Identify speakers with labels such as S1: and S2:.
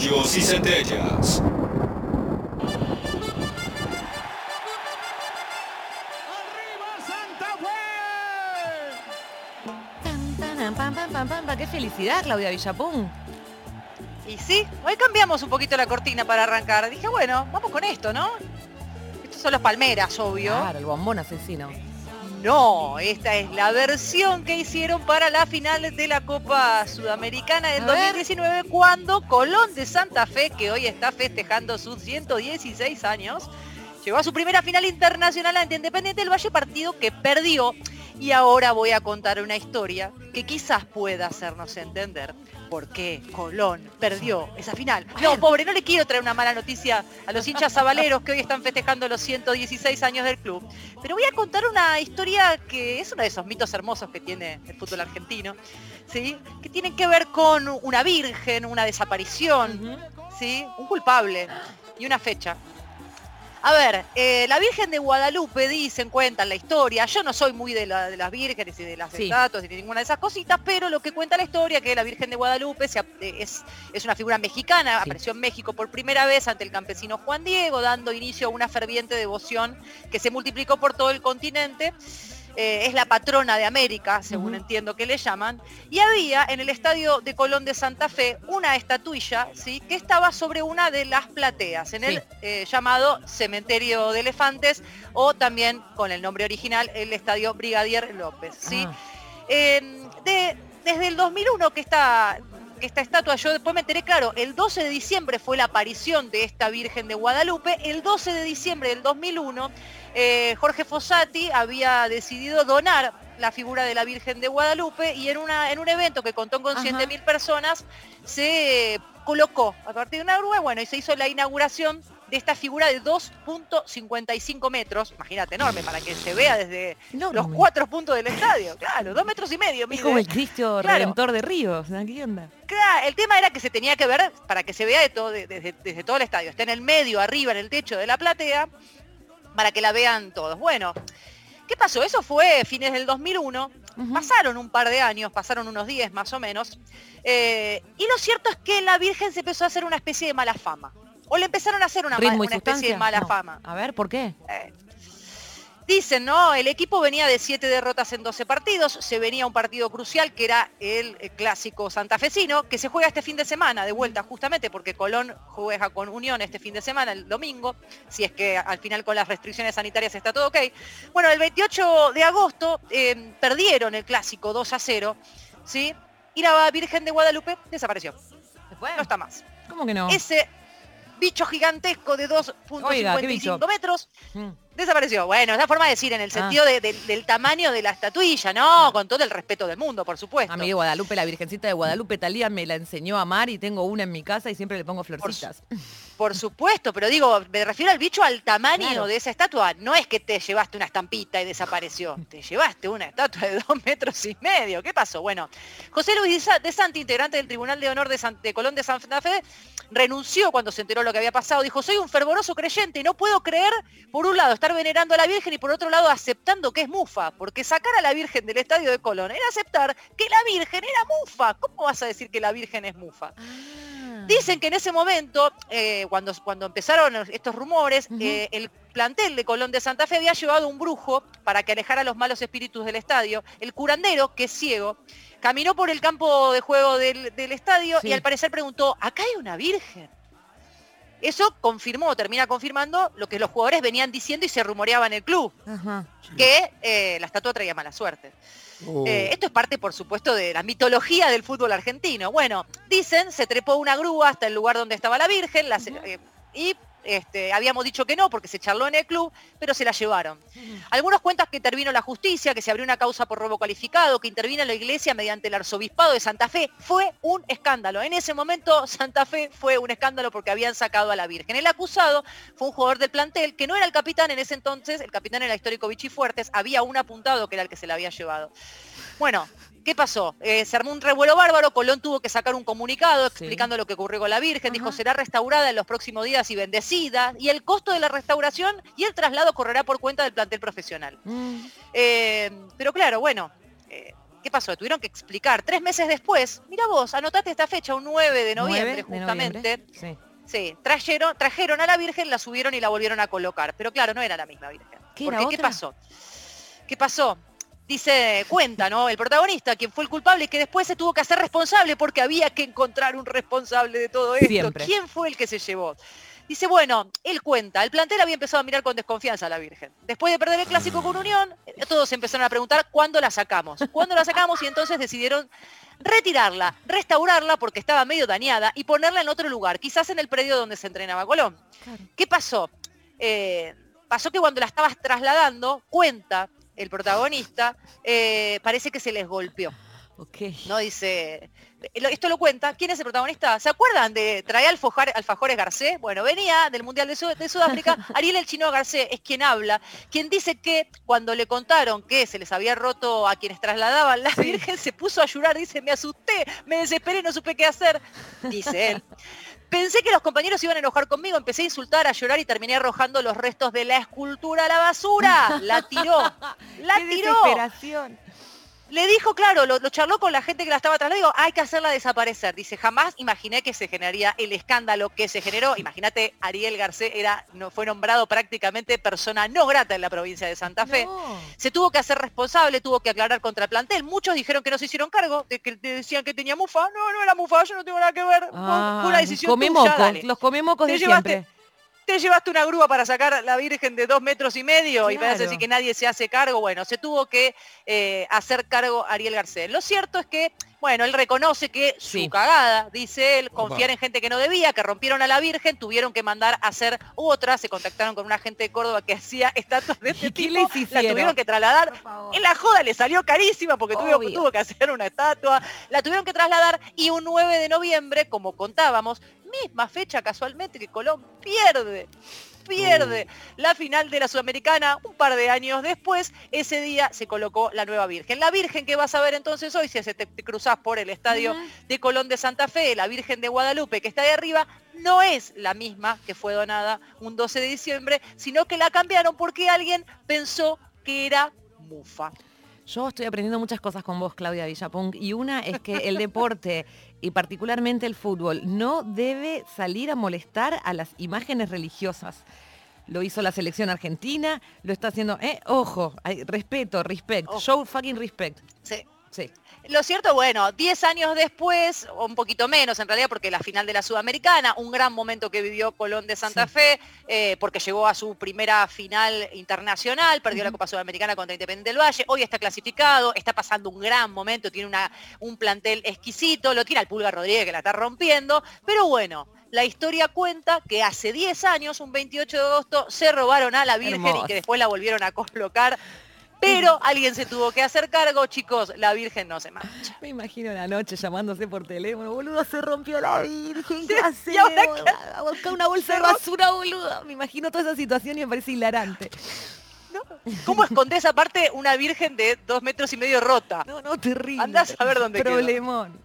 S1: Rayos y centellas.
S2: Pam, pam, pam, pam. ¡Qué felicidad, Claudia Villapun!
S3: Y sí, hoy cambiamos un poquito la cortina para arrancar. Dije, bueno, vamos con esto, ¿no? Estos son los palmeras, obvio.
S2: Claro, el bombón asesino.
S3: No, esta es la versión que hicieron para la final de la Copa Sudamericana del
S2: A ver.
S3: 2019 cuando Colón de Santa Fe, que hoy está festejando sus 116 años, llegó a su primera final internacional ante Independiente del Valle, partido que perdió. Y ahora voy a contar una historia que quizás pueda hacernos entender por qué Colón perdió esa final. No, pobre, no le quiero traer una mala noticia a los hinchas sabaleros que hoy están festejando los 116 años del club. Pero voy a contar una historia que es uno de esos mitos hermosos que tiene el fútbol argentino, ¿sí? Que tienen que ver con una virgen, una desaparición, ¿sí? Un culpable y una fecha. A ver, eh, la Virgen de Guadalupe dicen, cuentan la historia. Yo no soy muy de, la- de las vírgenes y de las
S2: Sí.
S3: estatuas y de ninguna de esas cositas, pero lo que cuenta la historia que la Virgen de Guadalupe se eh, es, es una figura mexicana,
S2: Sí.
S3: apareció en México por primera vez ante el campesino Juan Diego, dando inicio a una ferviente devoción que se multiplicó por todo el continente. Eh, es la patrona de América, según entiendo que le llaman, y había en el estadio de Colón de Santa Fe una estatuilla, ¿sí? que estaba sobre una de las plateas, en el eh, llamado Cementerio de Elefantes, o también con el nombre original, el Estadio Brigadier López. ¿sí?
S2: Ah.
S3: Eh, de- desde el 2001 que esta, que esta estatua, yo después me enteré, claro, el 12 de diciembre fue la aparición de esta Virgen de Guadalupe, el 12 de diciembre del 2001 eh, Jorge Fossati había decidido donar la figura de la Virgen de Guadalupe y en, una, en un evento que contó con
S2: Ajá.
S3: 100.000 personas se colocó a partir de una grúa, bueno, y se hizo la inauguración de esta figura de 2.55 metros, imagínate, enorme, para que se vea desde
S2: Enorme.
S3: los cuatro puntos del estadio, claro, dos metros y medio.
S2: Es
S3: mide.
S2: como el Cristo
S3: Claro.
S2: Redentor de Ríos. ¿Qué onda?
S3: Claro, el tema era que se tenía que ver para que se vea de todo, de- desde, desde todo el estadio. Está en el medio, arriba, en el techo de la platea, para que la vean todos. Bueno, ¿qué pasó? Eso fue fines del 2001.
S2: Ujú.
S3: Pasaron un par de años, pasaron unos 10 más o menos. eh, y lo cierto es que la Virgen se empezó a hacer una especie de mala fama. O le empezaron a hacer una, ma-
S2: ¿Ritmo y
S3: una especie de mala
S2: No.
S3: fama.
S2: A ver, ¿por qué?
S3: Eh, Dicen, ¿no? El equipo venía de siete derrotas en 12 partidos, se venía un partido crucial que era el eh, clásico santafesino, que se juega este fin de semana, de vuelta justamente porque Colón juega con Unión este fin de semana, el domingo, si es que al final con las restricciones sanitarias está todo ok. Bueno, el 28 de agosto eh, perdieron el clásico 2 a 0, ¿sí? Y la Virgen de Guadalupe desapareció, no está más.
S2: ¿Cómo que no?
S3: Ese bicho gigantesco de
S2: Oiga, ¿qué bicho?
S3: 2.55 metros
S2: Mm.
S3: Desapareció. Bueno, es la forma de decir en el
S2: Ah.
S3: sentido de- de- del tamaño de la estatuilla, ¿no? Con todo el respeto del mundo, por supuesto.
S2: A mí de Guadalupe, la Virgencita de Guadalupe, Talía me la enseñó a amar y tengo una en mi casa y siempre le pongo florcitas.
S3: Por supuesto, pero digo, me refiero al bicho al tamaño
S2: Claro.
S3: de esa estatua. No es que te llevaste una estampita y desapareció. Te llevaste una estatua de dos metros y medio. ¿Qué pasó? Bueno, José Luis de Sa- de Santi, integrante del Tribunal de Honor de, San- de Colón de Santa Fe, renunció cuando se enteró lo que había pasado. Dijo, soy un fervoroso creyente y no puedo creer, por un lado, estar venerando a la Virgen y por otro lado, aceptando que es mufa. Porque sacar a la Virgen del estadio de Colón era aceptar que la Virgen era mufa. ¿Cómo vas a decir que la Virgen es mufa?
S2: Ah.
S3: Dicen que en ese momento, eh, cuando, cuando empezaron estos rumores, eh, el plantel de Colón de Santa Fe había llevado un brujo para que alejara los malos espíritus del estadio. El curandero, que es ciego, caminó por el campo de juego del, del estadio
S2: Sí.
S3: y al parecer preguntó, ¿acá hay una virgen? Eso confirmó, termina confirmando lo que los jugadores venían diciendo y se rumoreaba en el club,
S2: Ajá.
S3: que eh, la estatua traía mala suerte.
S4: Oh.
S3: Eh, esto es parte, por supuesto, de la mitología del fútbol argentino. Bueno, dicen, se trepó una grúa hasta el lugar donde estaba la Virgen eh, y este, habíamos dicho que no porque se charló en el club, pero se la llevaron. Algunos cuentan que intervino la justicia, que se abrió una causa por robo calificado, que intervino la iglesia mediante el arzobispado de Santa Fe. Fue un escándalo. En ese momento Santa Fe fue un escándalo porque habían sacado a la Virgen. El acusado fue un jugador del plantel que no era el capitán en ese entonces, el capitán era histórico Vichy Fuertes, había un apuntado que era el que se la había llevado. Bueno, ¿qué pasó? Eh, se armó un revuelo bárbaro, Colón tuvo que sacar un comunicado explicando lo que ocurrió con la Virgen, dijo
S2: Ajá.
S3: será restaurada en los próximos días y bendecida, y el costo de la restauración y el traslado correrá por cuenta del plantel profesional.
S2: Mm.
S3: Eh, pero claro, bueno, eh, ¿qué pasó? Tuvieron que explicar. Tres meses después, mira vos, anotate esta fecha, un 9 de noviembre,
S2: 9 de
S3: justamente.
S2: noviembre, Sí.
S3: Sí, trajeron, trajeron a la Virgen, la subieron y la volvieron a colocar. Pero claro, no era la misma Virgen.
S2: ¿Qué
S3: Porque, ¿qué pasó? ¿Qué pasó? Dice, cuenta, ¿no? El protagonista, quien fue el culpable, que después se tuvo que hacer responsable porque había que encontrar un responsable de todo esto.
S2: Siempre.
S3: ¿Quién fue el que se llevó? Dice, bueno, él cuenta, el plantel había empezado a mirar con desconfianza a la Virgen. Después de perder el clásico con Unión, eh, todos empezaron a preguntar cuándo la sacamos. ¿Cuándo la sacamos? Y entonces decidieron retirarla, restaurarla porque estaba medio dañada y ponerla en otro lugar, quizás en el predio donde se entrenaba Colón.
S2: Claro.
S3: ¿Qué pasó? Eh, pasó que cuando la estabas trasladando, cuenta el protagonista, eh, parece que se les golpeó. ¿no? Dice, esto lo cuenta, ¿quién es el protagonista? ¿Se acuerdan de traer alfojar- alfajores Garcés? Bueno, venía del Mundial de, Sud- de Sudáfrica, Ariel el Chino Garcés es quien habla, quien dice que cuando le contaron que se les había roto a quienes trasladaban, la Virgen se puso a llorar, dice, me asusté, me desesperé, no supe qué hacer, dice él. Pensé que los compañeros iban a enojar conmigo, empecé a insultar, a llorar y terminé arrojando los restos de la escultura a la basura. La tiró, la
S2: Qué
S3: tiró.
S2: desesperación.
S3: Le dijo, claro, lo, lo charló con la gente que la estaba atrás. Le digo, hay que hacerla desaparecer. Dice, jamás imaginé que se generaría el escándalo que se generó. Imagínate, Ariel Garcés era, no, fue nombrado prácticamente persona no grata en la provincia de Santa Fe.
S2: No.
S3: Se tuvo que hacer responsable, tuvo que aclarar contra el plantel. Muchos dijeron que no se hicieron cargo, de que de- decían que tenía mufa. No, no era mufa, yo no tengo nada que ver. Fue una decisión tuya, dale.
S2: los come mocos
S3: Te
S2: de
S3: llevaste-
S2: siempre.
S3: Te llevaste una grúa para sacar la Virgen de dos metros y medio y parece decir que nadie se hace cargo. Bueno, se tuvo que eh, hacer cargo Ariel Garcés. Lo cierto es que, bueno, él reconoce que
S2: Sí.
S3: su cagada, dice él,
S1: Opa.
S3: confiar en gente que no debía, que rompieron a la Virgen, tuvieron que mandar a hacer otra, se contactaron con una gente de Córdoba que hacía estatuas de este
S2: ¿Y qué
S3: tipo,
S2: les
S3: la tuvieron que trasladar. En la joda le salió carísima porque tuvo que hacer una estatua, la tuvieron que trasladar y un 9 de noviembre, como contábamos, misma fecha casualmente que Colón pierde, pierde la final de la Sudamericana un par de años después, ese día se colocó la nueva Virgen. La Virgen que vas a ver entonces hoy, si se te, te cruzás por el estadio de Colón de Santa Fe, la Virgen de Guadalupe que está de arriba, no es la misma que fue donada un 12 de diciembre, sino que la cambiaron porque alguien pensó que era mufa.
S2: Yo estoy aprendiendo muchas cosas con vos, Claudia Villapunk, y una es que el deporte, y particularmente el fútbol, no debe salir a molestar a las imágenes religiosas. Lo hizo la selección argentina, lo está haciendo, eh, ojo, respeto, respect,
S3: Ojo.
S2: show fucking respect.
S3: Sí.
S2: Sí.
S3: Lo cierto, bueno, 10 años después, o un poquito menos en realidad, porque la final de la Sudamericana, un gran momento que vivió Colón de Santa
S2: Sí.
S3: Fe, eh, porque llegó a su primera final internacional, perdió la. Copa Sudamericana contra Independiente del Valle, hoy está clasificado, está pasando un gran momento, tiene una, un plantel exquisito, lo tiene al Pulga Rodríguez que la está rompiendo, pero bueno. La historia cuenta que hace 10 años, un 28 de agosto, se robaron a la Virgen y que después la volvieron a colocar. Pero alguien se tuvo que hacer cargo, chicos, la Virgen no se mancha.
S2: Me imagino la noche llamándose por teléfono, boludo, se rompió la virgen, ¿qué
S3: Sí,
S2: hacemos?
S3: ¿y ahora
S2: A buscar una bolsa de basura, boludo. Me imagino toda esa situación y me parece hilarante.
S3: ¿no? ¿Cómo escondés aparte una virgen de dos metros y medio rota?
S2: No, no, terrible.
S3: Andás a ver dónde quedó.
S2: Problemón.